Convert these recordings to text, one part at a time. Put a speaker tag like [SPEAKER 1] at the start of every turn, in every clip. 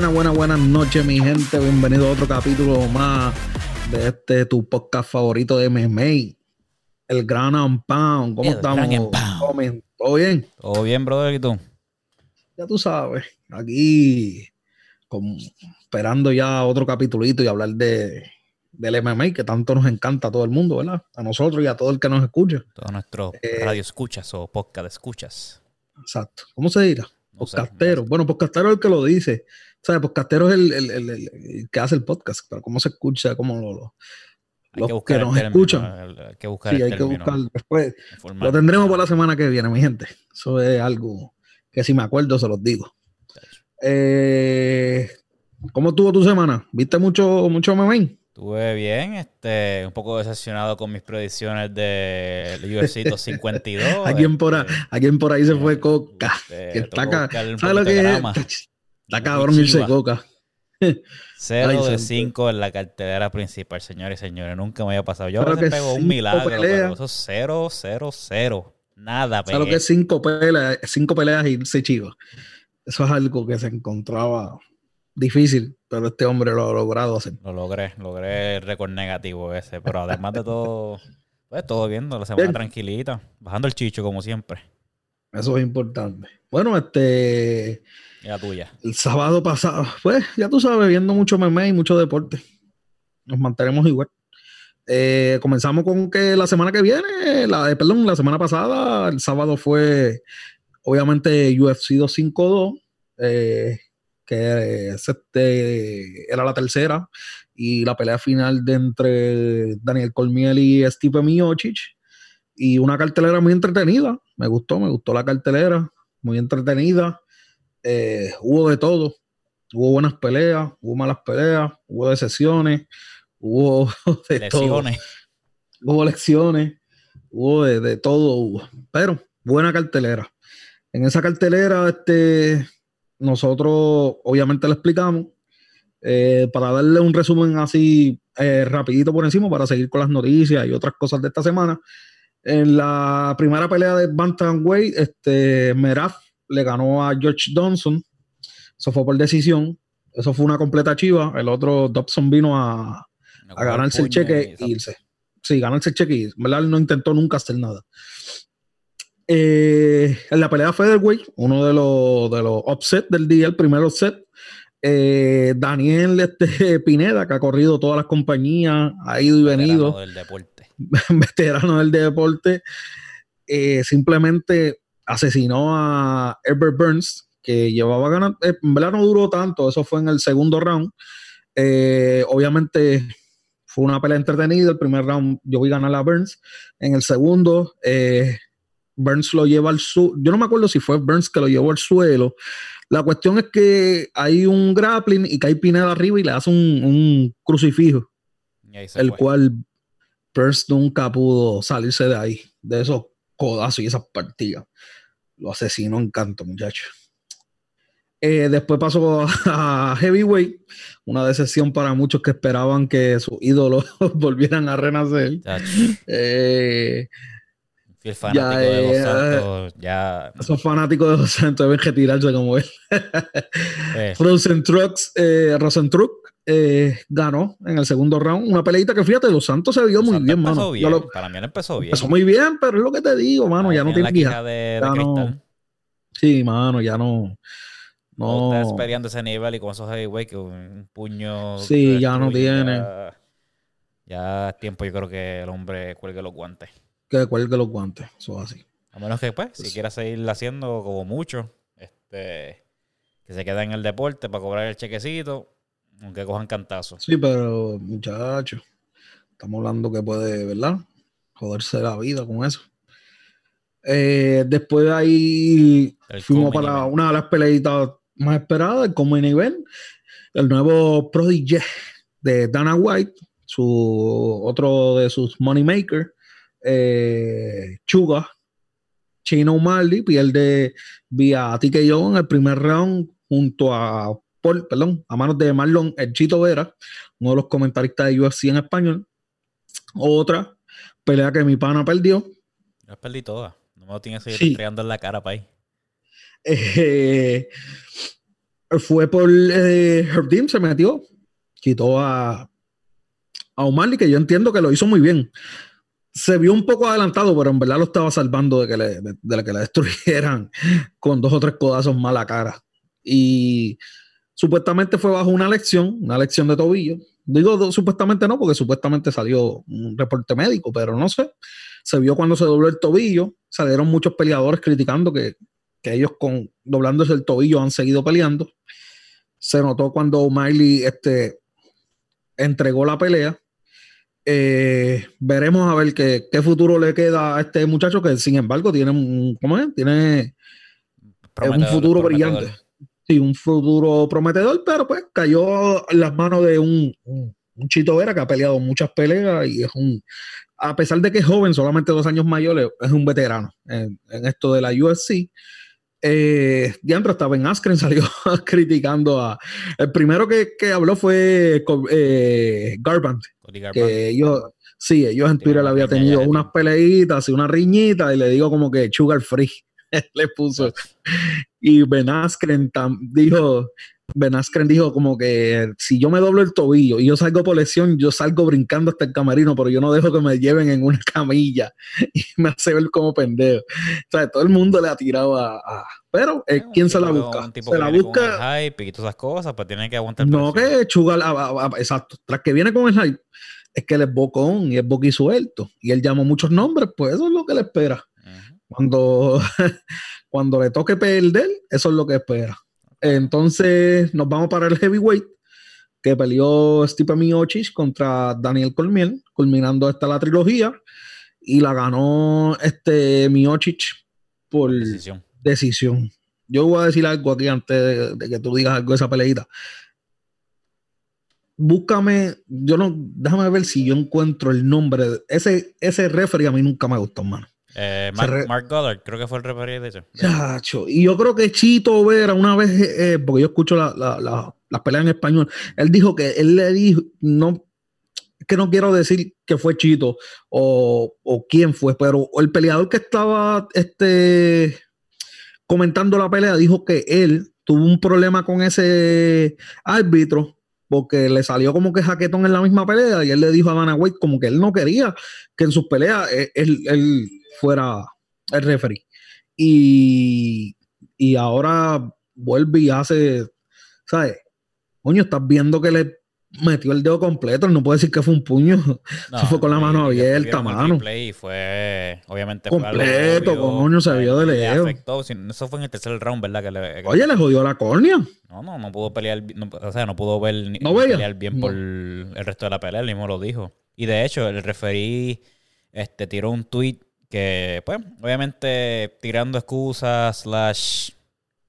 [SPEAKER 1] Buenas, buenas, buenas noches, mi gente. Bienvenido a otro capítulo más de este tu podcast favorito de MMA. El Gran Pound. ¿Cómo
[SPEAKER 2] El
[SPEAKER 1] estamos?
[SPEAKER 2] And Pound.
[SPEAKER 1] ¿Todo bien?
[SPEAKER 2] Todo bien, brother, ¿y tú?
[SPEAKER 1] Ya tú sabes. Aquí con- esperando ya otro capitulito y hablar de, del MMA que tanto nos encanta a todo el mundo, ¿verdad? A nosotros y a todo el que nos escucha.
[SPEAKER 2] Todos nuestros
[SPEAKER 1] Eh,
[SPEAKER 2] radio escuchas o podcast escuchas.
[SPEAKER 1] Exacto. ¿Cómo se dirá?
[SPEAKER 2] No sé.
[SPEAKER 1] Bueno, podcastero es el que lo dice. ¿Sabes? Podcastero es el, el- el- que hace el podcast, pero cómo se escucha, cómo lo, lo-
[SPEAKER 2] Hay
[SPEAKER 1] los
[SPEAKER 2] que buscar
[SPEAKER 1] que
[SPEAKER 2] el
[SPEAKER 1] nos
[SPEAKER 2] término,
[SPEAKER 1] escuchan.
[SPEAKER 2] Hay que buscar
[SPEAKER 1] Sí, hay que buscar después. Lo tendremos para la semana que viene, mi gente. Eso es algo que si me acuerdo se los digo. Eh, ¿Cómo estuvo tu semana? ¿Viste mucho, mucho MMA?
[SPEAKER 2] Estuve bien, este, un poco decepcionado con mis predicciones del UFC 252.
[SPEAKER 1] ¿A quién por, a-
[SPEAKER 2] este,
[SPEAKER 1] a quién por ahí se fue Coca?
[SPEAKER 2] este,
[SPEAKER 1] Que está
[SPEAKER 2] un
[SPEAKER 1] ¿Sabes lo que es? Está cabrón irse
[SPEAKER 2] Chiva.
[SPEAKER 1] Coca.
[SPEAKER 2] Cero
[SPEAKER 1] Ay,
[SPEAKER 2] de
[SPEAKER 1] santo.
[SPEAKER 2] 5 en la cartelera principal, señores y señores. Nunca me había pasado. Yo
[SPEAKER 1] Claro
[SPEAKER 2] a veces
[SPEAKER 1] que
[SPEAKER 2] pego un milagro, pero eso es cero, cero, cero. Nada,
[SPEAKER 1] ¿Sabes lo
[SPEAKER 2] pegué.
[SPEAKER 1] que es cinco peleas, cinco peleas y irse chivo? Eso es algo que se encontraba difícil, pero este hombre lo ha logrado hacer.
[SPEAKER 2] Lo logré, logré el récord negativo ese. Pero además de todo, pues todo viendo la semana
[SPEAKER 1] Bien.
[SPEAKER 2] tranquilita. Bajando el chicho como siempre.
[SPEAKER 1] Eso es importante. Bueno, este,
[SPEAKER 2] la tuya.
[SPEAKER 1] el sábado pasado, pues ya tú sabes, viendo mucho MMA y mucho deporte. Nos mantenemos igual. Eh, comenzamos con que la semana que viene, la, eh, perdón, la semana pasada, el sábado fue obviamente UFC 252, eh, que es este, era la tercera, y la pelea final de entre Daniel Cormier y Stipe Miocic, y una cartelera muy entretenida, me gustó, me gustó la cartelera, muy entretenida, eh, hubo de todo, hubo buenas peleas, hubo malas peleas, hubo decepciones, hubo de todo hubo lecciones, hubo de, de todo, hubo. pero buena cartelera. En esa cartelera, este, nosotros obviamente le explicamos, eh, para darle un resumen así eh, rapidito por encima, para seguir con las noticias y otras cosas de esta semana. En la primera pelea de Bantamweight, este, Meraf le ganó a George Johnson, eso fue por decisión, eso fue una completa chiva, el otro Dobson vino a, a ganarse el cheque
[SPEAKER 2] y-
[SPEAKER 1] e irse. Sí, ganarse el cheque y irse. ¿Verdad? No intentó nunca hacer nada. Eh, en la pelea featherweight, uno de los, de los del día, el primer offset, eh, Daniel este, Pineda, que ha corrido todas las compañías, ha ido y venido,
[SPEAKER 2] veterano del deporte.
[SPEAKER 1] veterano del deporte, eh, simplemente asesinó a Herbert Burns, que llevaba ganando, eh, en verdad no duró tanto, eso fue en el segundo round. Eh, obviamente fue una pelea entretenida, el primer round yo vi ganar a Burns, en el segundo eh, Burns lo lleva al suelo, yo no me acuerdo si fue Burns que lo llevó al suelo, la cuestión es que hay un grappling y cae Pineda arriba y le hace un, un crucifijo el
[SPEAKER 2] fue.
[SPEAKER 1] cual Burns nunca pudo salirse de ahí, de esos codazos y esas partidas. Lo asesinó en canto, muchacho. Eh, después pasó a Heavyweight, una decepción para muchos que esperaban que sus ídolos volvieran a renacer. Eh,
[SPEAKER 2] fiel fanático de los
[SPEAKER 1] eh,
[SPEAKER 2] Santos. Ya.
[SPEAKER 1] esos fanáticos de los Santos deben retirarse como él.
[SPEAKER 2] eh,
[SPEAKER 1] Frozen Trucks, eh, ganó en el segundo round. Una peleita que fíjate, los Santos se vio muy
[SPEAKER 2] Santos
[SPEAKER 1] bien, mano.
[SPEAKER 2] bien.
[SPEAKER 1] Lo-
[SPEAKER 2] Para mí él empezó bien.
[SPEAKER 1] Empezó muy bien, pero es lo que te digo, mano. Ya no
[SPEAKER 2] tiene de, de
[SPEAKER 1] Ya no-. Sí, mano, ya no.
[SPEAKER 2] No.
[SPEAKER 1] No.
[SPEAKER 2] Estás peleando ese nivel y con esos heavyweight que un puño.
[SPEAKER 1] Sí, ya no tiene.
[SPEAKER 2] Ya, ya es tiempo, yo creo que el hombre cuelgue los guantes.
[SPEAKER 1] Que cuelgue los guantes. Eso es así.
[SPEAKER 2] A menos que, pues, si
[SPEAKER 1] Pues-
[SPEAKER 2] quiera seguir haciendo como mucho, este, que se queda en el deporte para cobrar el chequecito, aunque cojan cantazos.
[SPEAKER 1] Sí, pero, muchacho, estamos hablando que puede, ¿verdad? Joderse la vida con eso. Eh, después de ahí
[SPEAKER 2] El
[SPEAKER 1] fuimos para
[SPEAKER 2] event.
[SPEAKER 1] una de las peleitas más esperadas, el Common Event, el nuevo Prodigy de Dana White, su otro de sus moneymakers, eh, Chuga, Chino Marley, pierde vía TKO en el primer round junto a Paul, perdón, a manos de Marlon El Chito Vera, uno de los comentaristas de UFC en español. Otra pelea que mi pana perdió.
[SPEAKER 2] Yo perdí todas. No me lo tienes que
[SPEAKER 1] Sí.
[SPEAKER 2] seguir en la cara para ahí.
[SPEAKER 1] Eh, fue por eh, Herb se metió, quitó a, a O'Malley, que yo entiendo que lo hizo muy bien. Se vio un poco adelantado, pero en verdad lo estaba salvando de que le, de, que le destruyeran con dos o tres codazos mala cara. Y supuestamente fue bajo una lección, una lección de tobillo. Digo supuestamente no, porque supuestamente salió un reporte médico, pero no sé. Se vio cuando se dobló el tobillo. Salieron muchos peleadores criticando que, que ellos con doblándose el tobillo han seguido peleando. Se notó cuando Miley este, entregó la pelea. Eh, veremos a ver qué, qué, futuro le queda a este muchacho que sin embargo tiene un, ¿cómo es? Tiene un futuro brillante. Sí, un futuro prometedor, pero pues cayó en las manos de un, un, Chito Vera que ha peleado muchas peleas y es un, a pesar de que es joven, solamente dos años mayores, es un veterano en, en esto de la UFC eh, Diandro estaba en Askren, salió criticando a. El primero que, que habló fue eh, Garbrandt, Que ellos, sí, ellos en Twitter le había tenido unas peleitas y una riñita, y le digo como que sugar free. le puso. Y Ben Askren dijo: Ben Askren dijo como que si yo me doblo el tobillo y yo salgo por lesión, yo salgo brincando hasta el camerino, pero yo no dejo que me lleven en una camilla y me hace ver como pendejo. O sea, todo el mundo le ha tirado a... pero, eh, ¿quién se la busca?
[SPEAKER 2] se la busca... hype y todas esas cosas, pues tiene que aguantar.
[SPEAKER 1] No que Chugal, exacto. Tras que viene con el hype, es que él es bocón y es boquisuelto. Y él llamó muchos nombres, pues eso es lo que le espera. Cuando, cuando le toque perder, eso es lo que espera. Entonces nos vamos para el heavyweight que peleó Stipe Miocic contra Daniel Colmiel, culminando esta la trilogía y la ganó este Miocic por decisión. Yo voy a decir algo aquí antes de, que tú digas algo de esa peleita. Búscame, yo no, déjame ver si yo encuentro el nombre. ese, ese referee a mí nunca me gustó, hermano.
[SPEAKER 2] Eh, Mark, Goddard, creo que fue el referee de
[SPEAKER 1] hecho. y yo creo que Chito Vera una vez, eh, porque yo escucho las peleas en español, él dijo que él le dijo, no, que no quiero decir que fue Chito o, o quién fue, pero el peleador que estaba este, comentando la pelea dijo que él tuvo un problema con ese árbitro porque le salió como que jaquetón en la misma pelea y él le dijo a Dana White como que él no quería que en sus peleas eh, él, él fuera el referee. Y, y ahora vuelve y hace, ¿sabes? Coño, estás viendo que le metió el dedo completo, no puede decir que fue un puño, no, fue con la mano abierta, mano.
[SPEAKER 2] Y fue, obviamente,
[SPEAKER 1] completo, coño, se vio de lejos.
[SPEAKER 2] Eso fue en el tercer round, ¿verdad? Que le,
[SPEAKER 1] Oye, le jodió la córnea.
[SPEAKER 2] No, no, no pudo pelear, o sea, no pudo ver, no pelear bien por el resto de la pelea, él mismo lo dijo. Y de hecho, el referee este, tiró un tweet que, pues, obviamente tirando excusas, slash,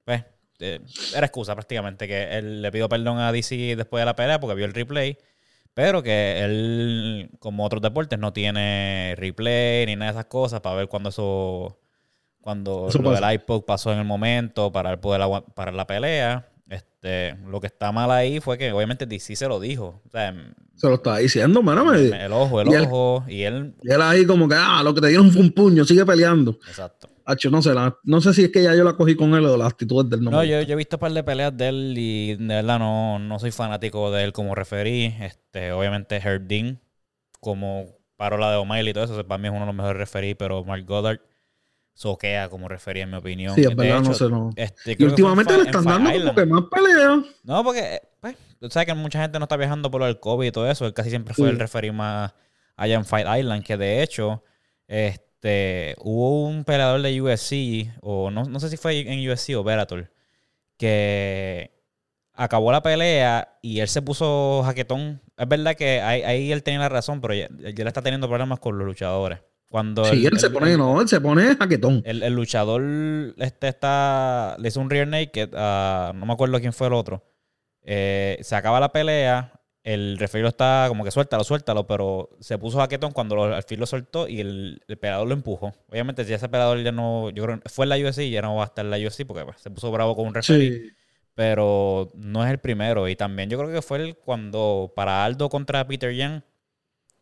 [SPEAKER 2] pues, eh, era excusa prácticamente, que él le pidió perdón a DC después de la pelea porque vio el replay, pero que él, como otros deportes, no tiene replay ni nada de esas cosas para ver cuando eso, cuando lo del iPod pasó en el momento para poder parar la pelea. Este, lo que está mal ahí fue que obviamente DC se lo dijo.
[SPEAKER 1] se lo estaba diciendo, mano.
[SPEAKER 2] El ojo, el ojo. y él.
[SPEAKER 1] Y él ahí como que, ah, lo que te dieron fue un puño, sigue peleando.
[SPEAKER 2] Exacto.
[SPEAKER 1] no sé, no sé si es que ya yo la cogí con él o las actitudes del
[SPEAKER 2] nombre. No, yo, he visto un par de peleas de él y de verdad no, no soy fanático de él como referí. Este, obviamente Herdin como parola de O'Malley y todo eso, para mí es uno de los mejores referí, pero Mark Goddard soquea como refería en mi opinión.
[SPEAKER 1] Sí, es verdad, no sé, no. Este, y últimamente le están dando como que más peleas.
[SPEAKER 2] No, porque, pues, tú sabes que mucha gente no está viajando por el COVID y todo eso. Él casi siempre fue el referee más allá en Fight Island, que de hecho, este, hubo un peleador de USC, o no, no sé si fue en USC o Bellator, que acabó la pelea y él se puso jaquetón. Es verdad que ahí, él tenía la razón, pero ya, ya le está teniendo problemas con los luchadores. Cuando
[SPEAKER 1] sí, él se pone, no, él se pone jaquetón.
[SPEAKER 2] El, luchador este está, le hizo un rear naked, no me acuerdo quién fue el otro. Eh, se acaba la pelea, el referido está como que suéltalo, suéltalo, pero se puso jaquetón cuando al fin lo soltó y el, el pelador lo empujó. Obviamente, si ese pelador ya no, yo creo fue en la UFC, ya no va a estar en la UFC porque pues, se puso bravo con un referee. Pero no es el primero. Y también yo creo que fue el cuando para Aldo contra Peter Young,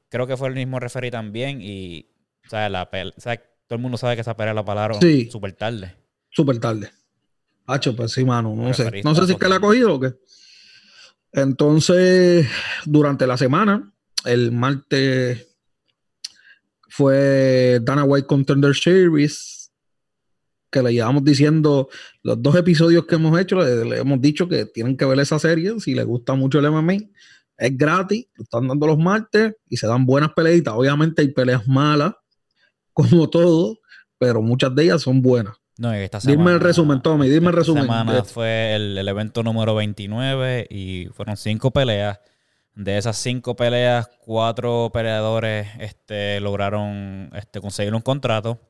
[SPEAKER 2] creo que fue el mismo referee también. Y o sea, todo el mundo sabe que esa pelea la pararon súper tarde.
[SPEAKER 1] Súper tarde. Hacho, pues sí, mano, no sé. No sé si es que la ha cogido o qué. Entonces, durante la semana, el martes fue Dana White Contender Series, que le llevamos diciendo los dos episodios que hemos hecho, le, hemos dicho que tienen que ver esa serie si les gusta mucho el MMA. Es gratis, lo están dando los martes y se dan buenas peleitas. Obviamente hay peleas malas, como todo, pero muchas de ellas son buenas.
[SPEAKER 2] No, esta semana,
[SPEAKER 1] dime el resumen, Tommy, dime
[SPEAKER 2] el
[SPEAKER 1] resumen.
[SPEAKER 2] Esta semana fue el, evento número 29 y fueron cinco peleas. De esas cinco peleas, cuatro peleadores este, lograron este, conseguir un contrato.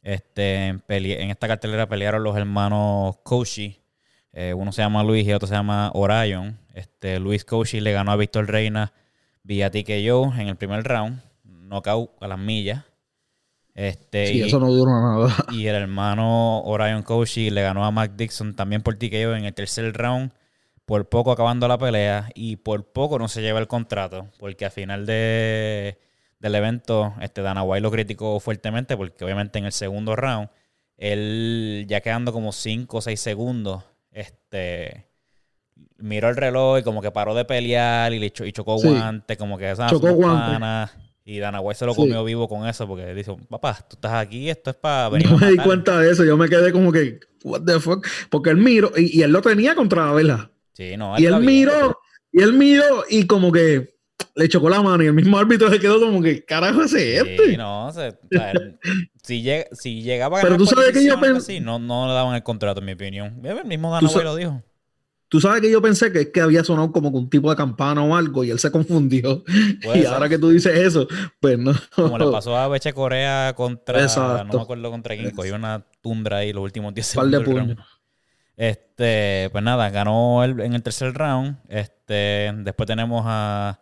[SPEAKER 2] Este, en, esta cartelera pelearon los hermanos Koshi. Eh, uno se llama Luis y otro se llama Orion. Este, Luis Koshi le ganó a Víctor Reina vía TKO en el primer round. Knockout a las millas. Este,
[SPEAKER 1] sí, y, eso no duró nada.
[SPEAKER 2] Y el hermano Orion Koshi le ganó a Mac Dixon también por TKO en el tercer round. Por poco acabando la pelea y por poco no se lleva el contrato. Porque al final de, del evento, este Dana White lo criticó fuertemente. Porque obviamente en el segundo round, él ya quedando como 5 o 6 segundos, este miró el reloj y como que paró de pelear y, le y chocó guante, como que esa
[SPEAKER 1] chocó guante.
[SPEAKER 2] Y Dana White se lo comió vivo con eso porque dijo, papá, tú estás aquí, esto es para venir.
[SPEAKER 1] No me di cuenta de eso, yo me quedé como que, what the fuck, porque él miró, y, él lo tenía contra la vela.
[SPEAKER 2] Sí, no.
[SPEAKER 1] y él miró, y él miró y como que le chocó la mano y el mismo árbitro se quedó como que, carajo ese este.
[SPEAKER 2] Sí, no, o sea, si, llega, si llegaba
[SPEAKER 1] a ganar Pero tú sabes que yo pensé...
[SPEAKER 2] no, no le daban el contrato, en mi opinión. El mismo Dana White lo dijo.
[SPEAKER 1] Tú sabes que yo pensé que es que había sonado como un tipo de campana o algo y él se confundió. y ahora que tú dices eso, pues no.
[SPEAKER 2] Como le pasó a Beche Corea contra. No me acuerdo contra quién. Cogió una tundra ahí los últimos 10 segundos. de Este, pues nada, ganó en el tercer round. Este, después tenemos a.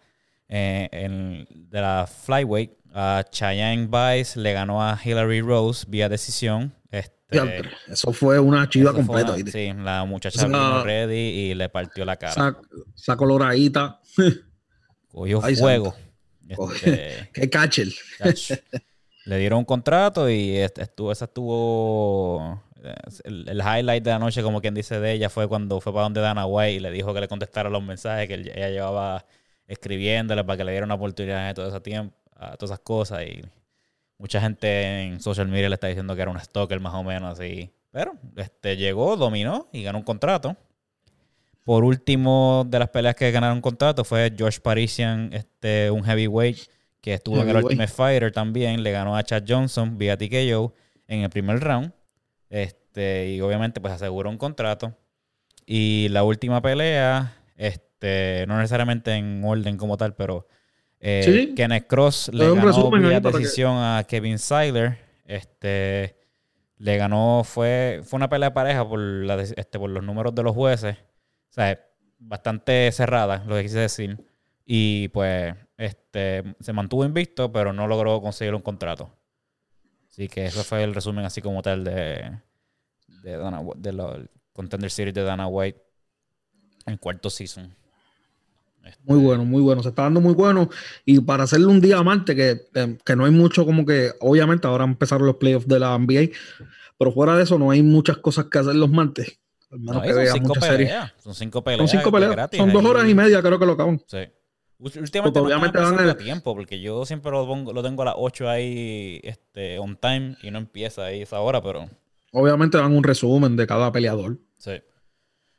[SPEAKER 2] Eh, de la Flyweight, a Cheyenne Vice le ganó a Hillary Rose vía decisión. Este,
[SPEAKER 1] eso fue una chiva completa.
[SPEAKER 2] sí, la muchacha vino ready y le partió la cara.
[SPEAKER 1] Esa, coloradita.
[SPEAKER 2] Cogió fuego. Este,
[SPEAKER 1] Qué cachel.
[SPEAKER 2] Le dieron un contrato y estuvo, esa estuvo. El, highlight de la noche, como quien dice de ella, fue cuando fue para donde Dana White y le dijo que le contestara los mensajes que ella llevaba escribiéndole para que le diera una oportunidad de todo ese tiempo, a todas esas cosas. Y Mucha gente en social media le está diciendo que era un stalker más o menos así. Pero este, llegó, dominó y ganó un contrato. Por último de las peleas que ganaron un contrato fue George Parisian, este, un heavyweight que estuvo en el Ultimate Fighter también. Le ganó a Chad Johnson vía TKO en el primer round. Este, y obviamente pues aseguró un contrato. Y la última pelea, este, no necesariamente en orden como tal, pero eh, Kenneth Cross le ganó vía decisión a Kevin Seiler. Este, le ganó, fue, fue una pelea de pareja por, este, por los números de los jueces. O sea, bastante cerrada, lo que quise decir. Y pues este, se mantuvo invicto, pero no logró conseguir un contrato. Así que eso fue el resumen así como tal de, de, Dana, de la Contender Series de Dana White en cuarto season.
[SPEAKER 1] Muy bueno, muy bueno. Se está dando muy bueno. Y para hacerle un día a Marte, que, eh, que no hay mucho como que, obviamente ahora empezaron los playoffs de la NBA, pero fuera de eso no hay muchas cosas que hacer los martes. Al menos que veas muchas series.
[SPEAKER 2] Son cinco peleas.
[SPEAKER 1] Son cinco peleas. son dos horas y media, creo que lo acaban.
[SPEAKER 2] Sí. Últimamente porque obviamente van a tiempo, porque yo siempre lo, pongo, lo tengo a las 8 ahí este, on time y no empieza ahí esa hora, pero...
[SPEAKER 1] Obviamente dan un resumen de cada peleador.
[SPEAKER 2] Sí.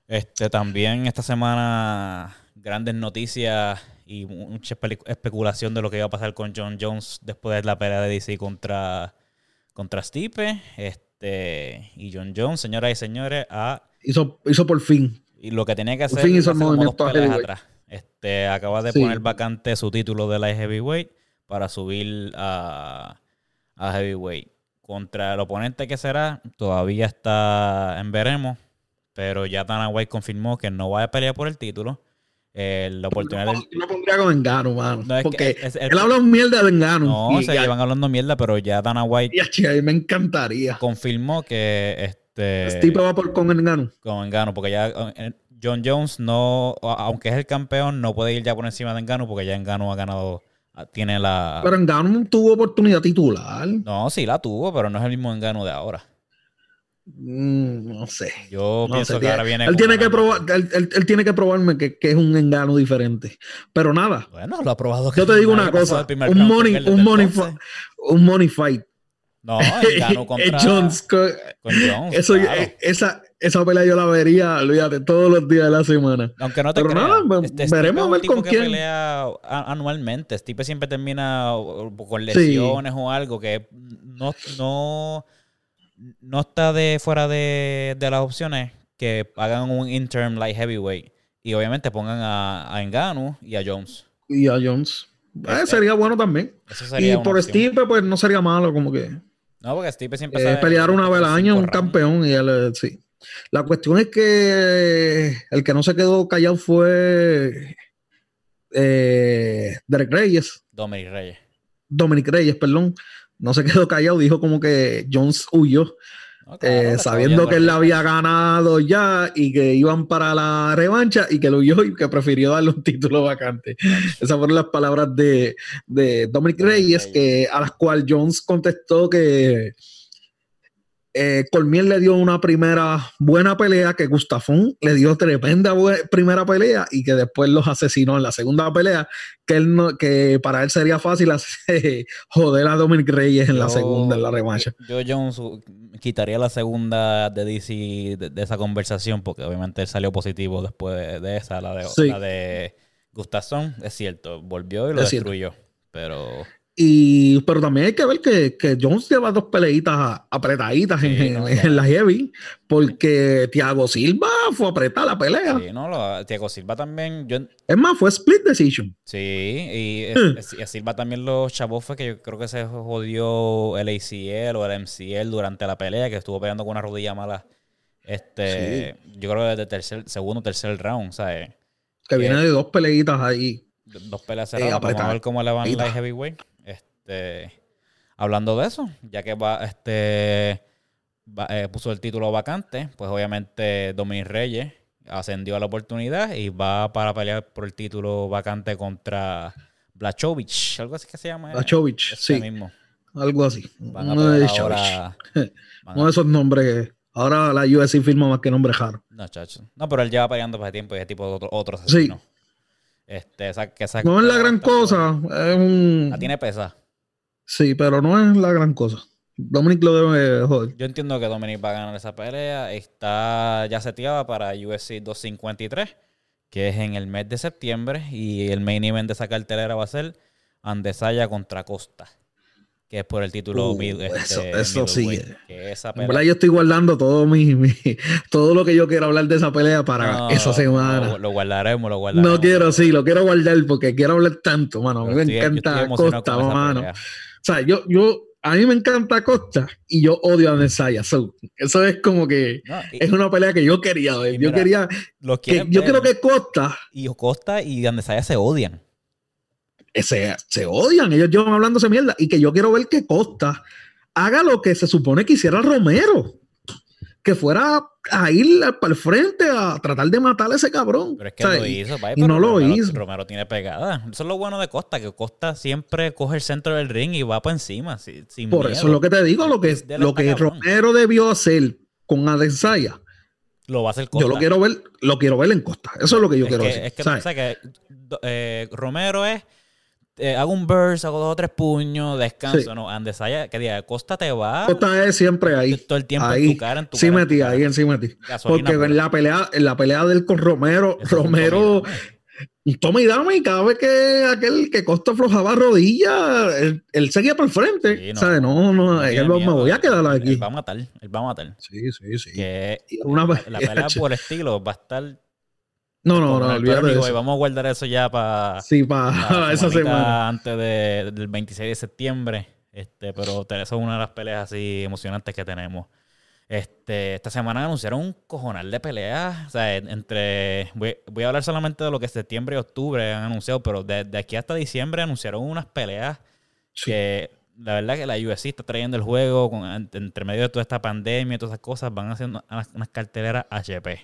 [SPEAKER 2] Este, también esta semana grandes noticias y mucha especulación de lo que iba a pasar con John Jones después de la pelea de DC contra, contra Stipe. Este, y John Jones, señoras y señores, a
[SPEAKER 1] hizo, hizo por fin.
[SPEAKER 2] Y lo que tenía que hacer, fin hizo atrás. Este, acaba de poner vacante su título de la heavyweight para subir a, a heavyweight. Contra el oponente que será, todavía está en veremos. Pero ya Dana White confirmó que no va a pelear por el título eh, la oportunidad
[SPEAKER 1] no, no pondría con Engano, mano. porque él habla mierda de Engano.
[SPEAKER 2] No, se llevan hablando mierda, pero ya Dana White.
[SPEAKER 1] Y me encantaría.
[SPEAKER 2] Confirmó que este.
[SPEAKER 1] Steve va por con Engano.
[SPEAKER 2] Con Engano, porque ya eh, John Jones no, aunque es el campeón, no puede ir ya por encima de Engano porque ya Engano ha ganado. Tiene la.
[SPEAKER 1] Pero Engano tuvo oportunidad titular.
[SPEAKER 2] No, sí la tuvo, pero no es el mismo Engano de ahora.
[SPEAKER 1] Mm, no sé.
[SPEAKER 2] Yo pienso que ahora viene.
[SPEAKER 1] Él tiene que, probar, él, tiene que probarme que, es un engano diferente. Pero nada.
[SPEAKER 2] Bueno, lo ha probado.
[SPEAKER 1] Yo te digo una cosa: un money, un, money un money fight.
[SPEAKER 2] No, engano contra Jones, con, Jones.
[SPEAKER 1] Eso, eh, esa, esa pelea yo la vería, olvídate, todos los días de la semana.
[SPEAKER 2] Aunque no te
[SPEAKER 1] Pero nada, este, veremos a ver con quién.
[SPEAKER 2] pelea anualmente. Stipe siempre termina con lesiones o algo que no, no no está de fuera de, las opciones que hagan un interim light heavyweight y obviamente pongan a, a Engano y a Jones.
[SPEAKER 1] Y a Jones. Eh, sería bueno también. y por Stipe, pues no sería malo, como que.
[SPEAKER 2] No, porque Stipe siempre
[SPEAKER 1] eh, pelear una vez al año, un campeón, y él eh, sí. La cuestión es que el que no se quedó callado fue eh, Derek Reyes.
[SPEAKER 2] Dominic Reyes.
[SPEAKER 1] Dominic Reyes, perdón no se quedó callado, dijo como que Jones huyó, eh, sabiendo que él la había ganado ya y que iban para la revancha y que lo huyó y que prefirió darle un título vacante. Esas fueron las palabras de, de Dominic Reyes, que, a las cuales Jones contestó que eh, Cormier le dio una primera buena pelea, que Gustafón le dio tremenda primera pelea y que después los asesinó en la segunda pelea, que, él no, que para él sería fácil joder a Dominic Reyes en la segunda, en la revancha.
[SPEAKER 2] Yo, Jones, quitaría la segunda de DC de, esa conversación porque obviamente él salió positivo después de, esa, la de, la de es cierto, volvió y lo destruyó, pero...
[SPEAKER 1] Y, pero también hay que ver que, que Jones lleva dos peleitas apretaditas en, la heavy, porque Thiago Silva fue a apretar la pelea.
[SPEAKER 2] Sí, no, lo, Thiago Silva también. Yo...
[SPEAKER 1] Es más, fue split decision.
[SPEAKER 2] Sí, y, a Silva también los chavos fue que yo creo que se jodió el ACL o el MCL durante la pelea, que estuvo peleando con una rodilla mala. Este, yo creo que desde tercer, segundo tercer round, ¿sabes?
[SPEAKER 1] Que, viene de dos peleitas ahí.
[SPEAKER 2] Dos peleas cerradas. Vamos a ver cómo le van la heavyweight. Este, hablando de eso, ya que va, este, eh, puso el título vacante, pues obviamente Dominic Reyes ascendió a la oportunidad y va para pelear por el título vacante contra Blachowicz, algo así que se llama.
[SPEAKER 1] Blachowicz, sí. Mismo. Algo así. Uno de, Uno de esos nombres que ahora la UFC firma más que nombre raro.
[SPEAKER 2] No, chacho. No, pero él lleva peleando ese tiempo y ese tipo de otro, otro asesino. Sí. Este, que
[SPEAKER 1] no es la gran cosa. Es un...
[SPEAKER 2] La tiene pesa.
[SPEAKER 1] Sí, pero no es la gran cosa. Dominic lo debe joder.
[SPEAKER 2] Yo entiendo que Dominic va a ganar esa pelea. Está ya seteada para UFC 253, que es en el mes de septiembre. Y el main event de esa cartelera va a ser Andesaya contra Costa. Que es por el título
[SPEAKER 1] uh, Eso, eso sí. yo estoy guardando todo mi, todo lo que yo quiero hablar de esa pelea para esa semana.
[SPEAKER 2] lo, guardaremos, lo guardaremos.
[SPEAKER 1] No quiero, sí, lo quiero guardar porque quiero hablar tanto, mano. A mí me encanta Costa, mano. O sea, yo, yo, a mí me encanta Costa y yo odio a Nesaya. eso es como que es una pelea que yo quería ver. yo quería. Que, yo creo que Costa.
[SPEAKER 2] Y Costa y Andesaya se odian.
[SPEAKER 1] Se, se odian. Ellos llevan hablándose mierda. Y que yo quiero ver que Costa haga lo que se supone que hiciera Romero que fuera a ir para el frente a tratar de matar a ese cabrón.
[SPEAKER 2] Pero es que lo hizo,
[SPEAKER 1] y no lo hizo.
[SPEAKER 2] Romero tiene pegada. Eso es lo bueno de Costa, que Costa siempre coge el centro del ring y va para encima. Sin,
[SPEAKER 1] Por eso es lo que te digo, lo que, lo que Romero debió hacer con Adesanya.
[SPEAKER 2] Lo va a hacer Costa.
[SPEAKER 1] Yo lo quiero ver, lo quiero ver en Costa. Eso es lo que yo quiero
[SPEAKER 2] decir. Es que, que eh, Romero es eh, hago un burst, hago dos o tres puños, descanso. No, Andesaya, que diga, Costa te va.
[SPEAKER 1] Costa es siempre ahí.
[SPEAKER 2] Todo el tiempo en tu cara, en tu
[SPEAKER 1] sí, metí, ahí encima de ti. Porque en la pelea, en la pelea del con Romero, Romero. Toma y dame, y cada vez que aquel que Costa aflojaba rodilla, él, seguía por el frente. ¿sabes? No, no, él me voy a quedar aquí.
[SPEAKER 2] Él va a matar, él va a matar.
[SPEAKER 1] Sí, sí, sí.
[SPEAKER 2] Que la pelea por estilo va a estar
[SPEAKER 1] no, no, no, olvídate
[SPEAKER 2] Vamos a guardar eso ya para
[SPEAKER 1] sí, para esa semana.
[SPEAKER 2] Antes del 26 de septiembre. Este, pero eso es una de las peleas así emocionantes que tenemos. Este, esta semana anunciaron un cojonal de peleas. O sea, entre. Voy, a hablar solamente de lo que septiembre y octubre han anunciado, pero de, aquí hasta diciembre anunciaron unas peleas que la verdad que la UFC está trayendo el juego con, entre medio de toda esta pandemia y todas esas cosas. Van haciendo unas, unas carteleras HP.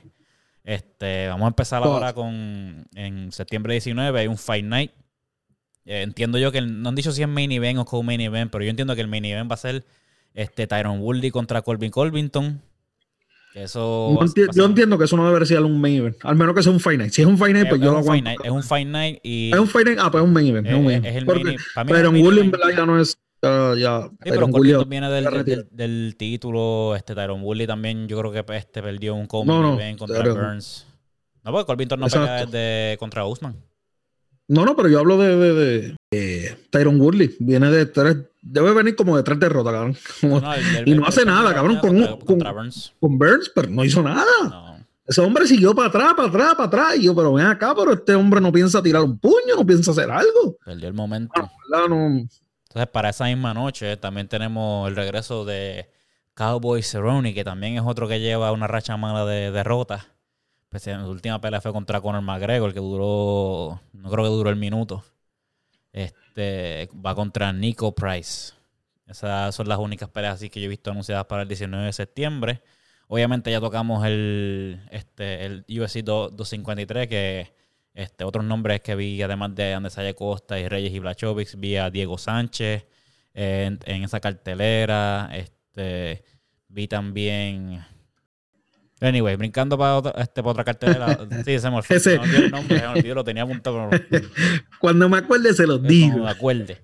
[SPEAKER 2] Este, vamos a empezar ahora con. En septiembre 19 hay un Fight Night. Eh, entiendo yo que no han dicho si es main event o co-main event, pero yo entiendo que el main event va a ser este, Tyron Woodley contra Colvin Colvington. Eso
[SPEAKER 1] yo entiendo que eso no debería ser un main event. Al menos que sea un Fight Night. Si es un Fight Night, pues yo lo aguanto.
[SPEAKER 2] es un Fight Night y...
[SPEAKER 1] Es un Fight Night, ah, pues es un main event. Es, un main event. pero en William ya no es... Uh, ya,
[SPEAKER 2] sí, pero Corbin viene del, del, título. Este Tyron Woodley también, yo creo que este perdió un combo no, no, contra Burns. No, porque Corbin no pega desde contra Usman.
[SPEAKER 1] No, no, pero yo hablo de, de, de, Tyron Woodley. Viene de tres, debe venir como de tres derrotas, cabrón. y no hace nada, cabrón, con, con, Burns. con, Burns. pero no hizo nada. Ese hombre siguió para atrás, para atrás, para atrás. Y yo, pero ven acá, pero este hombre no piensa tirar un puño, no piensa hacer algo.
[SPEAKER 2] Perdió el momento. Entonces, para esa misma noche también tenemos el regreso de Cowboy Cerrone, que también es otro que lleva una racha mala de derrotas. Pues en su última pelea fue contra Conor McGregor, que duró, no creo que duró el minuto. Este, va contra Nico Price. Esas son las únicas peleas así que yo he visto anunciadas para el 19 de septiembre. Obviamente ya tocamos el, este, el UFC 253, que este, otros nombres que vi, además de Andesaya Costa y Reyes y Blachovic, vi a Diego Sánchez en, en esa cartelera. Este, vi también Anyway, brincando para otra, este, para otra cartelera. Sí, se me olvidó. Ese... el nombre, se me olvidó, lo tenía apuntado.
[SPEAKER 1] Cuando me acuerde, se los digo.
[SPEAKER 2] Cuando me acuerde.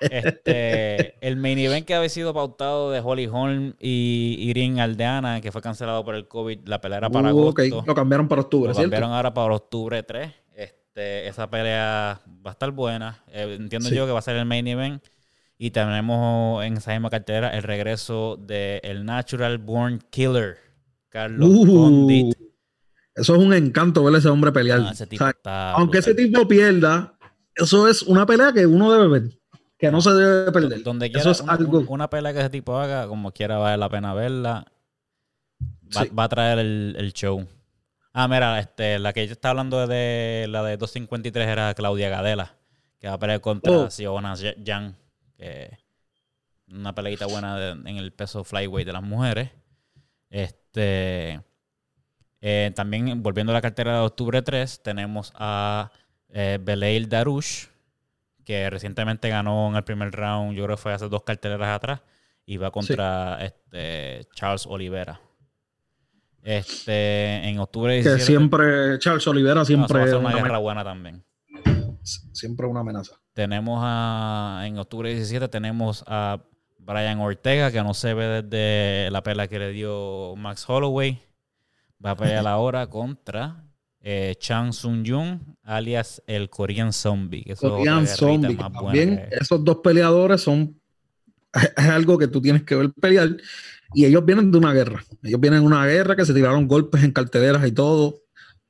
[SPEAKER 2] Este, el main event que había sido pautado de Holly Holm y Irene Aldeana, que fue cancelado por el COVID, la pelea era para uh, agosto.
[SPEAKER 1] Lo cambiaron para octubre,
[SPEAKER 2] Lo cambiaron ahora para octubre 3. Este, esa pelea va a estar buena. Eh, entiendo yo que va a ser el main event. Y tenemos en esa misma cartelera el regreso de el Natural Born Killer Carlos uh,
[SPEAKER 1] Eso es un encanto ver a ese hombre pelear. aunque ese tipo pierda, eso es una pelea que uno debe ver. Que no se debe perder.
[SPEAKER 2] Donde eso es algo. Una pelea que ese tipo haga, como quiera, vale la pena verla. Va, a traer el, show. Ah, mira, este, la que yo estaba hablando de la de 253 era Claudia Gadela, que va a pelear contra oh. Yang, que una peleita buena en el peso flyweight de las mujeres. Este, eh, también, volviendo a la cartera de octubre 3, tenemos a eh, Darush, que recientemente ganó en el primer round, yo creo que fue hace dos carteleras atrás, y va contra este, Charles Olivera. Este, en octubre
[SPEAKER 1] 17, Que siempre, Charles Olivera siempre.
[SPEAKER 2] es una, guerra buena también.
[SPEAKER 1] Siempre una amenaza.
[SPEAKER 2] Tenemos a, en octubre 17 tenemos a Brian Ortega, que no se ve desde la pelea que le dio Max Holloway. Va a pelear ahora contra eh, Chang Sung Jung, alias el Korean Zombie.
[SPEAKER 1] Korean Zombie. También esos dos peleadores son es algo que tú tienes que ver pelear. Y ellos vienen de una guerra. Ellos vienen de una guerra que se tiraron golpes en carteleras y todo.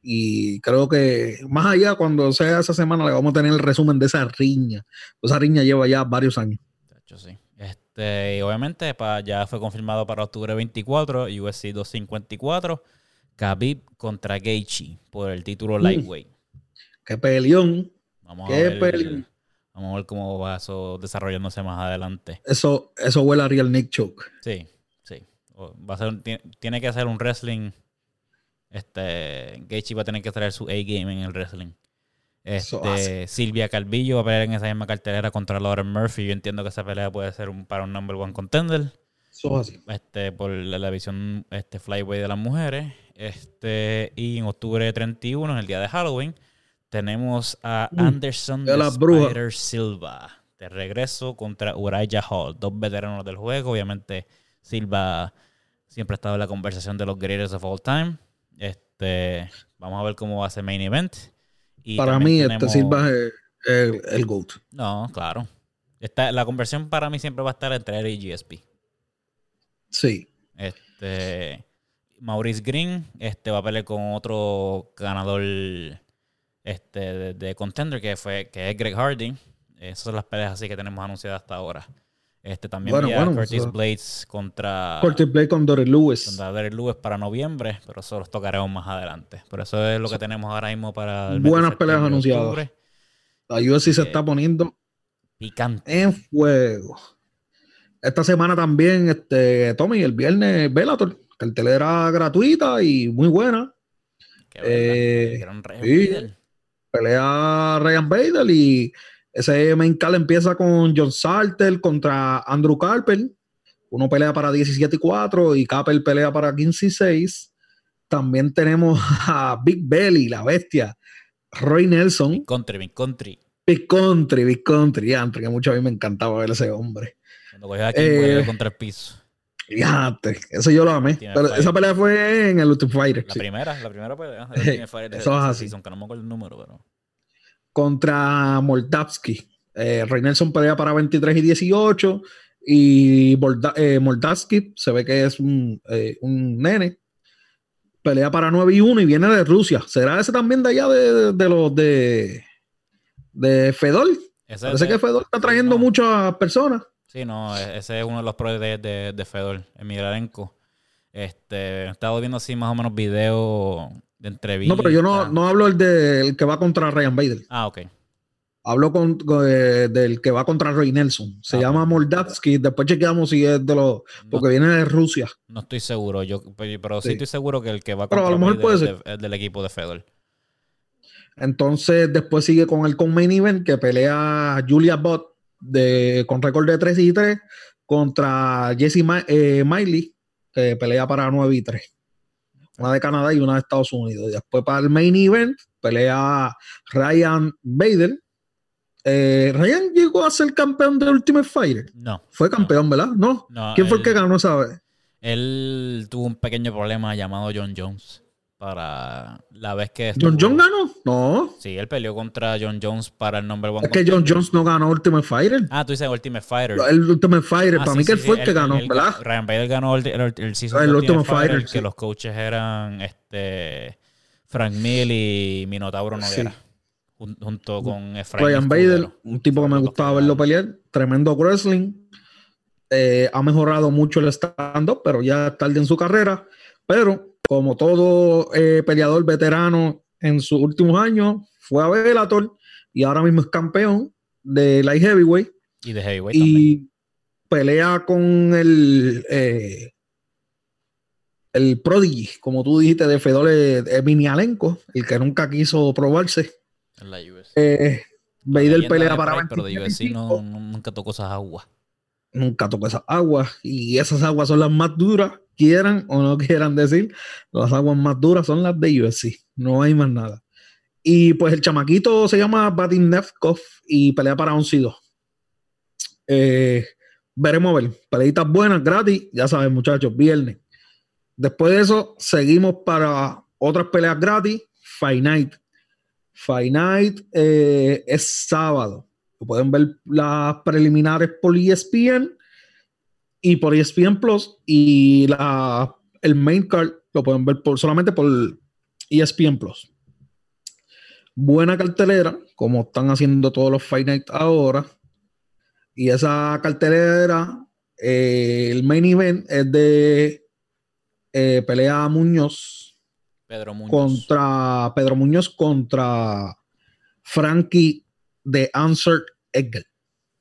[SPEAKER 1] Y creo que más allá, cuando sea esa semana, le vamos a tener el resumen de esa riña. Esa riña lleva ya varios años.
[SPEAKER 2] De hecho, sí. Este, y obviamente ya fue confirmado para octubre 24, USC 254, Khabib contra Gaethje por el título. Lightweight.
[SPEAKER 1] ¡Qué peleón! Vamos a ver,
[SPEAKER 2] Vamos a ver cómo va eso desarrollándose más adelante.
[SPEAKER 1] Eso, eso huele a Real Nick Choke.
[SPEAKER 2] Sí, sí. Va a ser, tiene, que hacer un wrestling. Este, Gaethje va a tener que traer su A-game en el wrestling. Este, Silvia Calvillo va a pelear en esa misma cartelera contra Lauren Murphy. Yo entiendo que esa pelea puede ser un, para un number one contender. Este, por la, visión este, flyway de las mujeres. Este, y en octubre 31, en el día de Halloween, tenemos a mm, Anderson de Silva. De regreso contra Uriah Hall. Dos veteranos del juego. Obviamente, Silva siempre ha estado en la conversación de los greatest of all time. Este, vamos a ver cómo va ese main event.
[SPEAKER 1] Para mí, este Silva es el, GOAT.
[SPEAKER 2] No, claro. la conversión para mí siempre va a estar entre él y GSP.
[SPEAKER 1] Sí.
[SPEAKER 2] Este, Maurice Green este, va a pelear con otro ganador este, de, contender que fue que es Greg Hardy. Esas son las peleas así que tenemos anunciadas hasta ahora. Este también bueno, Curtis Blades contra.
[SPEAKER 1] Curtis Blades con Dory Lewis.
[SPEAKER 2] Contra Dory Lewis para noviembre, pero eso los tocaremos más adelante. Pero eso es lo que tenemos ahora mismo para
[SPEAKER 1] el Buenas peleas anunciadas. La UFC se está poniendo
[SPEAKER 2] picante.
[SPEAKER 1] En fuego. Esta semana también, este, Tommy, el viernes, Bellator, cartelera gratuita y muy buena. Eh, pelea Ryan Bader y ese main call empieza con John Salter contra Andrew Carper. Uno pelea para 17 y 4 y Capel pelea para 15 y 6. También tenemos a Big Belly, la bestia, Roy Nelson.
[SPEAKER 2] Big Country, Big Country.
[SPEAKER 1] Big Country, Big Country, que mucho a mí me encantaba ver ese hombre.
[SPEAKER 2] Cuando cogía aquí eh, contra el piso.
[SPEAKER 1] Fíjate, eso yo lo amé. Pero esa pelea fue en el Ultimate Fighter.
[SPEAKER 2] La primera, la primera pelea. El Fighter eso es así. que no me acuerdo el número, pero.
[SPEAKER 1] Contra Moldavsky. Eh, Rey Nelson pelea para 23 y 18. Y eh, Moldavsky se ve que es un, eh, un, nene. Pelea para 9 y 1 y viene de Rusia. ¿Será ese también de allá de, de, los de, de Fedor? Parece que Fedor está trayendo muchas personas.
[SPEAKER 2] Sí, no, e-, ese es uno de los pros de, de, de Fedor, Milarenko. Este, he estado viendo así más o menos videos de.
[SPEAKER 1] No, pero yo no, no hablo el del que va contra Ryan Bader.
[SPEAKER 2] Ah, ok.
[SPEAKER 1] Hablo con, eh, del que va contra Roy Nelson. Se ah, llama Moldavsky. Después chequeamos si es de los. Porque viene de Rusia.
[SPEAKER 2] No estoy seguro. Yo, pero sí, estoy seguro que el que va contra pero a lo mejor puede ser. es del equipo de Fedor.
[SPEAKER 1] Entonces, después sigue con el con main event que pelea Julia Bott de, con récord de 3 y 3 contra Jesse eh, Miley, que pelea para 9 y 3. Una de Canadá y una de Estados Unidos. Y después para el main event pelea Ryan Bader. Eh, Ryan llegó a ser campeón de Ultimate Fighter.
[SPEAKER 2] No.
[SPEAKER 1] Fue campeón, ¿verdad? No. ¿Quién fue el que ganó esa vez?
[SPEAKER 2] Él tuvo un pequeño problema llamado John Jones para la vez que...
[SPEAKER 1] ¿John Jones ganó? No.
[SPEAKER 2] Sí, él peleó contra John Jones para el number one.
[SPEAKER 1] Es que John Jones no ganó Ultimate Fighter.
[SPEAKER 2] Ah, tú dices Ultimate Fighter.
[SPEAKER 1] El Ultimate Fighter, ah, para mí que él fue el que ganó, ¿verdad?
[SPEAKER 2] Ryan Bader ganó el, el, el season el Ultimate, Fighter, que los coaches eran este Frank Mill y Minotauro Noguera. Junto con
[SPEAKER 1] Efraín Ryan Bader, un tipo que me gustaba verlo pelear, tremendo wrestling. Eh, ha mejorado mucho el stand-up, pero ya tarde en su carrera. Pero como todo eh, peleador veterano en sus últimos años, fue a Bellator y ahora mismo es campeón de light heavyweight.
[SPEAKER 2] Y de heavyweight
[SPEAKER 1] Y pelea con el eh, el prodigy, como tú dijiste, de Fedor Minialenko, el que nunca quiso probarse.
[SPEAKER 2] En la UFC.
[SPEAKER 1] Eh, pelea para
[SPEAKER 2] Pero de UFC no, nunca tocó esas aguas.
[SPEAKER 1] Nunca tocó esas aguas. Y esas aguas son las más duras quieran o no quieran decir, las aguas más duras son las de UFC. No hay más nada. Y pues el chamaquito se llama Vadim Nevkov y pelea para 11 y 2. Eh, veremos a ver. Peleitas buenas, gratis. Ya saben, muchachos, viernes. Después de eso, seguimos para otras peleas gratis. Fight Night. Fight Night eh, es sábado. Pueden ver las preliminares por ESPN y por ESPN Plus y la, el main card lo pueden ver por, solamente por ESPN Plus. Buena cartelera, como están haciendo todos los Fight Night ahora. Y esa cartelera, eh, el main event es de eh, pelea Muñoz.
[SPEAKER 2] Pedro Muñoz.
[SPEAKER 1] Contra Pedro Muñoz contra Frankie de Answer Egger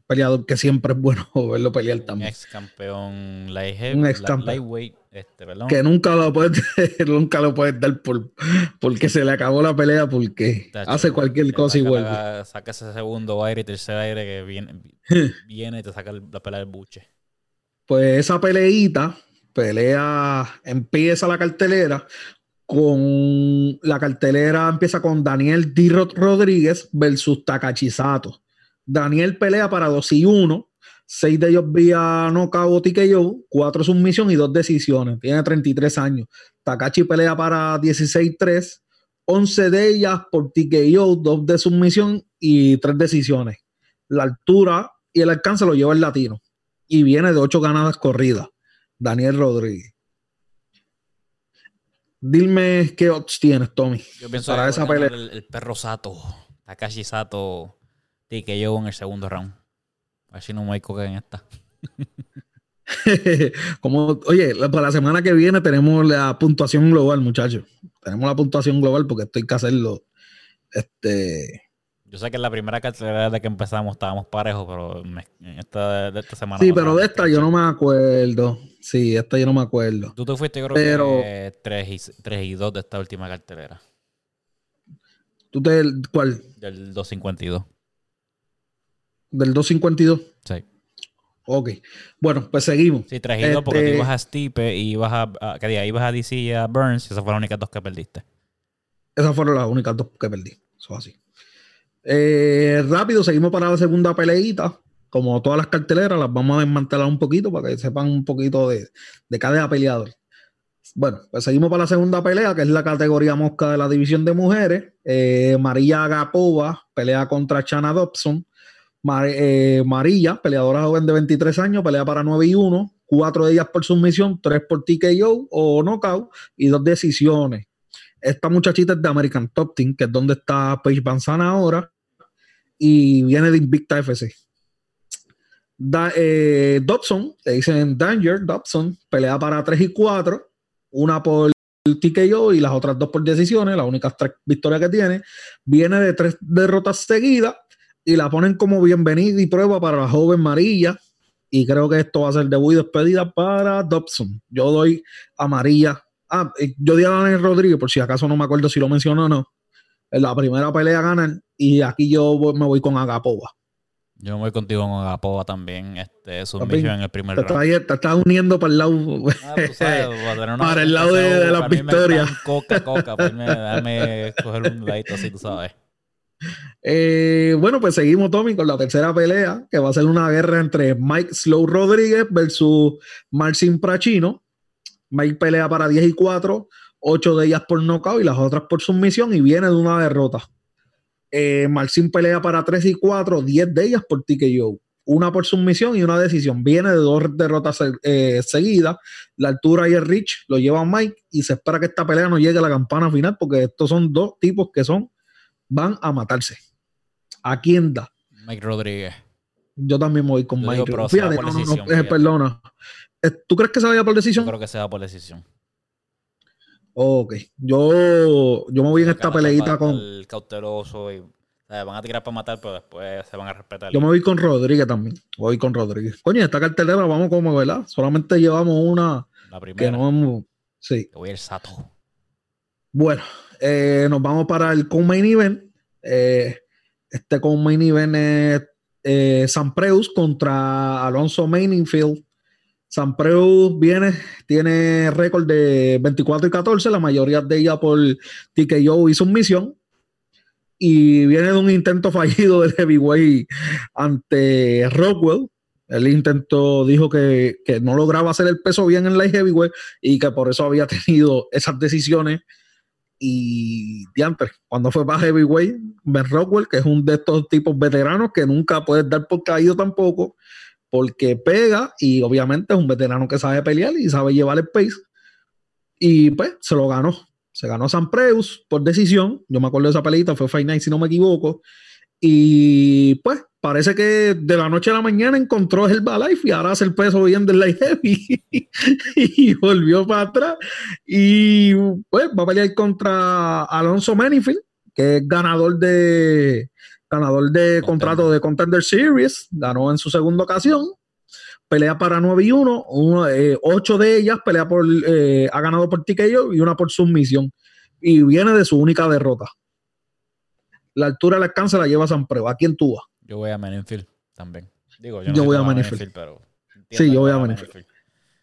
[SPEAKER 1] peleador que siempre es bueno verlo pelear también.
[SPEAKER 2] Un ex campeón lightweight, este,
[SPEAKER 1] Que nunca lo puedes nunca lo puedes dar por, porque se le acabó la pelea porque hace cualquier cosa y vuelve.
[SPEAKER 2] saca ese segundo aire y tercer aire que viene, viene y te saca la pelea del buche.
[SPEAKER 1] Pues esa peleita, pelea, empieza la cartelera con la cartelera empieza con Daniel D. Rodríguez versus Takachisato. Daniel pelea para 2 y 1. 6 de ellos vía knockout TKO, 4 submisión y 2 decisiones. Tiene 33 años. Takachi pelea para 16-3. 11 de ellas por TKO, 2 de submisión y 3 decisiones. La altura y el alcance lo lleva el latino. Y viene de 8 ganadas corridas. Daniel Rodríguez. Dime qué odds tienes, Tommy.
[SPEAKER 2] Yo pienso para esa pelea. El, el, perro Sato, Takashi Sato, que yo en el segundo round. A ver si no me hay coca en esta.
[SPEAKER 1] Como, oye, para la semana que viene tenemos la puntuación global, muchachos. Tenemos la puntuación global porque estoy que hacerlo. Este.
[SPEAKER 2] Yo sé que en la primera cartelera de que empezamos estábamos parejos, pero esta, de esta semana.
[SPEAKER 1] Sí, pero de esta yo no me acuerdo. Sí, esta yo no me acuerdo.
[SPEAKER 2] Tú te fuiste, creo que 3 y, 3 y 2 de esta última cartelera.
[SPEAKER 1] ¿Tú te. ¿Cuál?
[SPEAKER 2] Del 252.
[SPEAKER 1] Del 252.
[SPEAKER 2] Sí.
[SPEAKER 1] Ok. Bueno, pues seguimos.
[SPEAKER 2] Sí, trajito porque tú este ibas a Stipe y ibas a, ¿qué día? ibas a DC y a Burns y esas fueron las únicas dos que perdiste.
[SPEAKER 1] Esas fueron las únicas dos que perdí. Eso así. Eh, rápido, seguimos para la segunda peleita. Como todas las carteleras, las vamos a desmantelar un poquito para que sepan un poquito de, de cada peleador. Bueno, pues seguimos para la segunda pelea, que es la categoría mosca de la división de mujeres. Eh, María Agapova pelea contra Chana Dobson. Eh, María, peleadora joven de 23 años, pelea para 9 y 1. Cuatro de ellas por sumisión, tres por TKO o knockout y dos decisiones. Esta muchachita es de American Top Team, que es donde está Paige Banzana ahora, y viene de Invicta FC. Eh, Dobson, le dicen Danger, Dobson, pelea para 3 y 4 una por TKO y las otras dos por decisiones, las únicas tres victorias que tiene, viene de tres derrotas seguidas y la ponen como bienvenida y prueba para la joven María. Y creo que esto va a ser debut y despedida para Dobson. Yo doy a María. Ah, yo di a Daniel Rodríguez, por si acaso no me acuerdo si lo mencionó o no. En la primera pelea ganan y aquí yo me voy con Agapova.
[SPEAKER 2] Yo me voy contigo con Agapova también. Este, misión en el primer
[SPEAKER 1] te round. te estás uniendo para el lado, ah, para el lado de, de las victorias.
[SPEAKER 2] Coca, coca, pues déjame coger un ladito así, tú sabes.
[SPEAKER 1] Eh, bueno, pues seguimos, Tommy, con la tercera pelea, que va a ser una guerra entre Mike Slow Rodríguez versus Marcin Prachino. Mike pelea para 10 y 4, 8 de ellas por nocaut y las otras por sumisión y viene de una derrota. Eh, Marcin pelea para 3 y 4, 10 de ellas por TKO. Una por sumisión y una decisión. Viene de dos derrotas eh, seguidas. La altura y el reach lo lleva Mike y se espera que esta pelea no llegue a la campana final porque estos son dos tipos que son van a matarse. ¿A quién da?
[SPEAKER 2] Mike Rodríguez.
[SPEAKER 1] Yo también me voy con Mike. Fíjate, no, no, no, eh, perdona. ¿Tú crees que se vaya por decisión?
[SPEAKER 2] Yo creo que se va por decisión.
[SPEAKER 1] Ok, yo, yo me voy en esta peleita con.
[SPEAKER 2] El cauteloso y. van a tirar para matar, pero después se van a respetar.
[SPEAKER 1] Yo me voy con Rodríguez también. Voy con Rodríguez. Coño, esta cartelera vamos como, ¿verdad? Solamente llevamos una. La primera. Que no vamos. Sí.
[SPEAKER 2] voy el sato.
[SPEAKER 1] Bueno, eh, nos vamos para el co-main event. Eh, este co-main event es eh, Preus contra Alonso Mainingfield. Preus viene, tiene récord de 24 y 14, la mayoría de ella por TKO y submisión. Y viene de un intento fallido del heavyweight ante Rockwell. El intento dijo que, que, no lograba hacer el peso bien en la heavyweight y que por eso había tenido esas decisiones. Y diantre, cuando fue para heavyweight, Ben Rockwell, que es un de estos tipos veteranos que nunca puedes dar por caído tampoco, porque pega y obviamente es un veterano que sabe pelear y sabe llevar el pace. Y pues se lo ganó. Se ganó San Preus por decisión. Yo me acuerdo de esa peleita, fue Fight Night si no me equivoco. Y pues parece que de la noche a la mañana encontró el Herbalife y ahora hace el peso bien del Light Heavy y volvió para atrás. Y pues va a pelear contra Alonso Manifield, que es ganador de, ganador de contrato de Contender Series, ganó en su segunda ocasión, pelea para 9 y 1, 8 de ellas pelea por, eh, ha ganado por TKO y una por submisión, y viene de su única derrota. La altura del alcance la lleva San Preo. ¿A quién tú vas?
[SPEAKER 2] Yo voy a Menenfield también. Digo,
[SPEAKER 1] yo, voy a Menenfield. pero sí, yo voy a Menenfield.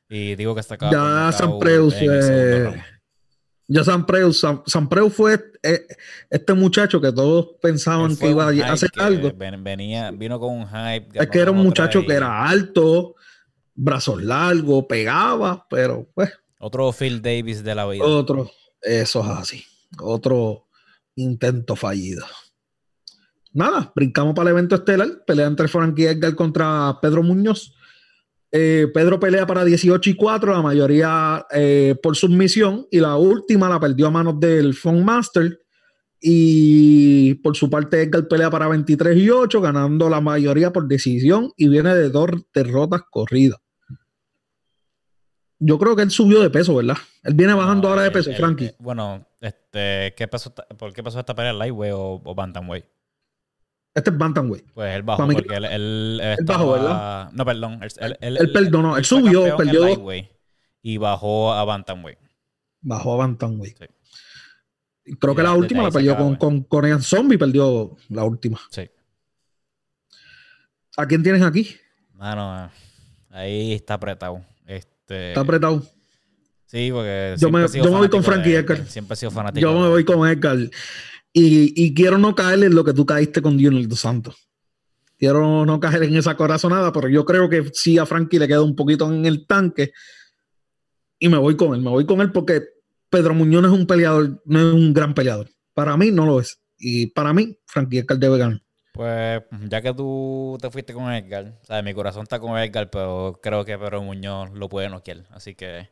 [SPEAKER 2] Y digo que está acá.
[SPEAKER 1] Ya San Preu ya San Preu, San, fue eh, este muchacho que todos pensaban que iba a hacer algo.
[SPEAKER 2] Venía, vino con un hype.
[SPEAKER 1] Es que era un muchacho que era alto, brazos largos, pegaba, pero pues.
[SPEAKER 2] Otro Phil Davis de la vida.
[SPEAKER 1] Otro, eso es así. Otro intento fallido. Nada, brincamos para el evento estelar. Pelea entre Frankie Edgar contra Pedro Muñoz. Eh, Pedro pelea para 18 y 4, la mayoría eh, por submisión, y la última la perdió a manos del Funk Master. Y por su parte, Edgar pelea para 23 y 8, ganando la mayoría por decisión y viene de dos derrotas corridas. Yo creo que él subió de peso, ¿verdad? Él viene bajando ahora de peso, Frankie.
[SPEAKER 2] bueno, este, ¿qué pasó, ¿por qué pasó esta pelea lightweight o, o bantamweight?
[SPEAKER 1] Este es Bantamweight.
[SPEAKER 2] Pues él bajó, porque él, él,
[SPEAKER 1] él bajó, ¿verdad?
[SPEAKER 2] No, perdón. Él,
[SPEAKER 1] él, perdonó, él, subió, perdió.
[SPEAKER 2] Y bajó a Bantamweight.
[SPEAKER 1] Bajó a Bantamweight. Sí. Creo que la última la perdió con, con Korean Zombie, perdió la última.
[SPEAKER 2] Sí.
[SPEAKER 1] ¿A quién tienes aquí?
[SPEAKER 2] Mano, Ahí está apretado. Este...
[SPEAKER 1] Está apretado.
[SPEAKER 2] Sí, porque.
[SPEAKER 1] Yo me, yo me voy con Frankie Edgar.
[SPEAKER 2] Siempre he sido fanático.
[SPEAKER 1] Yo me voy con Edgar. Y, y, quiero no caer en lo que tú caíste con Junior dos Santos. Quiero no caer en esa corazonada, pero yo creo que sí a Frankie le queda un poquito en el tanque. Y me voy con él. Me voy con él porque Pedro Muñoz no es un peleador, no es un gran peleador. Para mí no lo es. Y para mí, Frankie Edgar debe ganar.
[SPEAKER 2] Pues ya que tú te fuiste con Edgar, o mi corazón está con Edgar, pero creo que Pedro Muñoz lo puede noquear. Así que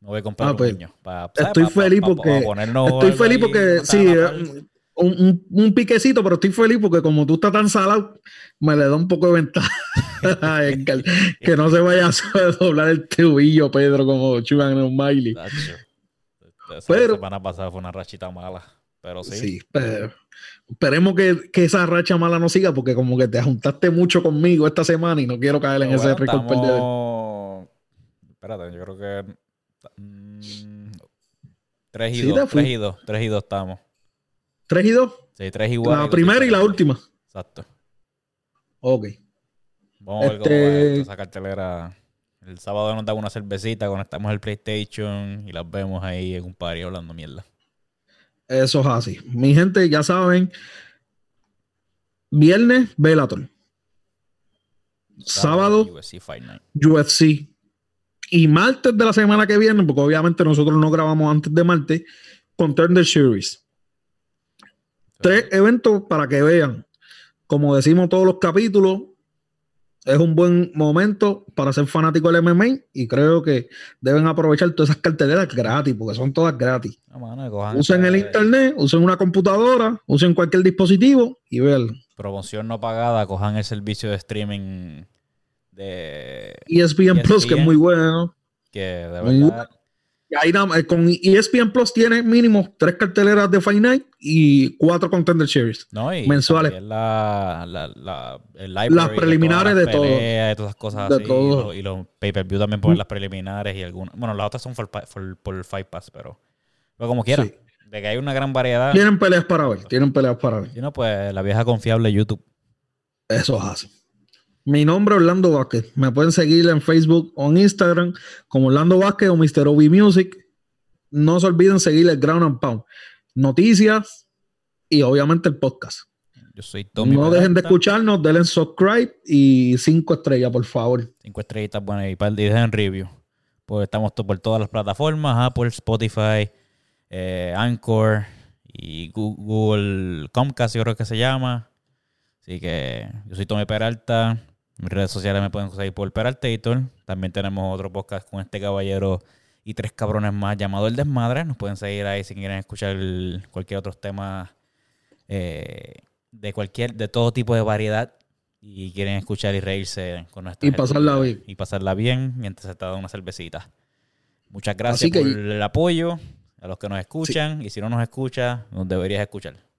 [SPEAKER 2] me voy con Pedro ah, pues, Muñoz.
[SPEAKER 1] estoy, feliz porque, estoy feliz porque. sí, eh, un, un, piquecito, pero estoy feliz porque como tú estás tan salado, me le da un poco de ventaja que no se vaya a doblar el tubillo, Pedro, como Chugan en un Miley.
[SPEAKER 2] Pero, la semana pasada fue una rachita mala. Pero sí. Sí, pero
[SPEAKER 1] esperemos que, que, esa racha mala no siga, porque como que te juntaste mucho conmigo esta semana y no quiero caer en ese récord
[SPEAKER 2] estamos... Espérate, yo creo que. 3 mm, y 2. 3 y 2. 3 y 2 estamos.
[SPEAKER 1] ¿3 y 2?
[SPEAKER 2] Sí, 3 igual.
[SPEAKER 1] La primera y la última.
[SPEAKER 2] Exacto.
[SPEAKER 1] Ok.
[SPEAKER 2] Vamos a ver cómo va este esa cartelera. El sábado nos damos una cervecita, conectamos el PlayStation y las vemos ahí en un party hablando mierda.
[SPEAKER 1] Eso es así. Mi gente, ya saben. Viernes, Bellator. Sábado, UFC Fight Night. UFC. Y martes de la semana que viene, porque obviamente nosotros no grabamos antes de martes, Contender Series. Tres eventos para que vean. Como decimos todos los capítulos, es un buen momento para ser fanático del MMA y creo que deben aprovechar todas esas carteleras gratis, porque son todas gratis. usen el internet, usen una computadora, usen cualquier dispositivo y vean.
[SPEAKER 2] Promoción no pagada, cojan el servicio de streaming de
[SPEAKER 1] ESPN, ESPN Plus, que es muy bueno.
[SPEAKER 2] Que de verdad
[SPEAKER 1] Ahí eh, con ESPN Plus tiene mínimo tres carteleras de Fight Night y cuatro Contender Series mensuales.
[SPEAKER 2] La, la,
[SPEAKER 1] las preliminares de, todo.
[SPEAKER 2] De todas esas cosas así. Y, los, pay-per-view también ponen las preliminares y algunas. Bueno, las otras son por, por, Fight Pass, pero, pero como quieran. De que hay una gran variedad.
[SPEAKER 1] Tienen peleas para ver. Tienen peleas para ver.
[SPEAKER 2] Y no, pues la vieja confiable YouTube.
[SPEAKER 1] Eso es así. Mi nombre es Orlando Vázquez. Me pueden seguir en Facebook o en Instagram como Orlando Vázquez o Mr. Obi Music. No se olviden seguir el Ground and Pound. Noticias y obviamente el podcast.
[SPEAKER 2] Yo soy Tommy.
[SPEAKER 1] No dejen de escucharnos, denle subscribe y cinco estrellas, por favor.
[SPEAKER 2] Cinco estrellitas, bueno, y, para, dejen review. Pues estamos por todas las plataformas, Apple, Spotify, eh, Anchor y Google Comcast, yo creo que se llama. Así que yo soy Tommy Peralta. Mis redes sociales me pueden conseguir por Peraltator. También tenemos otro podcast con este caballero y tres cabrones más llamado El Desmadre. Nos pueden seguir ahí si quieren escuchar cualquier otro tema eh, de cualquier, de todo tipo de variedad y quieren escuchar y reírse con nuestra
[SPEAKER 1] y pasarla bien
[SPEAKER 2] y pasarla bien mientras se está dando una cervecita. Muchas gracias por el apoyo a los que nos escuchan y si no nos escucha, nos deberías escuchar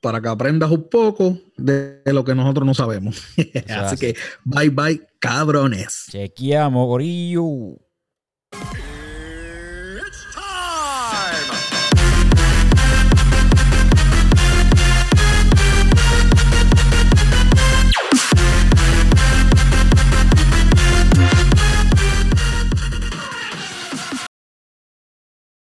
[SPEAKER 1] para que aprendas un poco de lo que nosotros no sabemos. así que bye bye, cabrones.
[SPEAKER 2] Chequeamos, gorillo.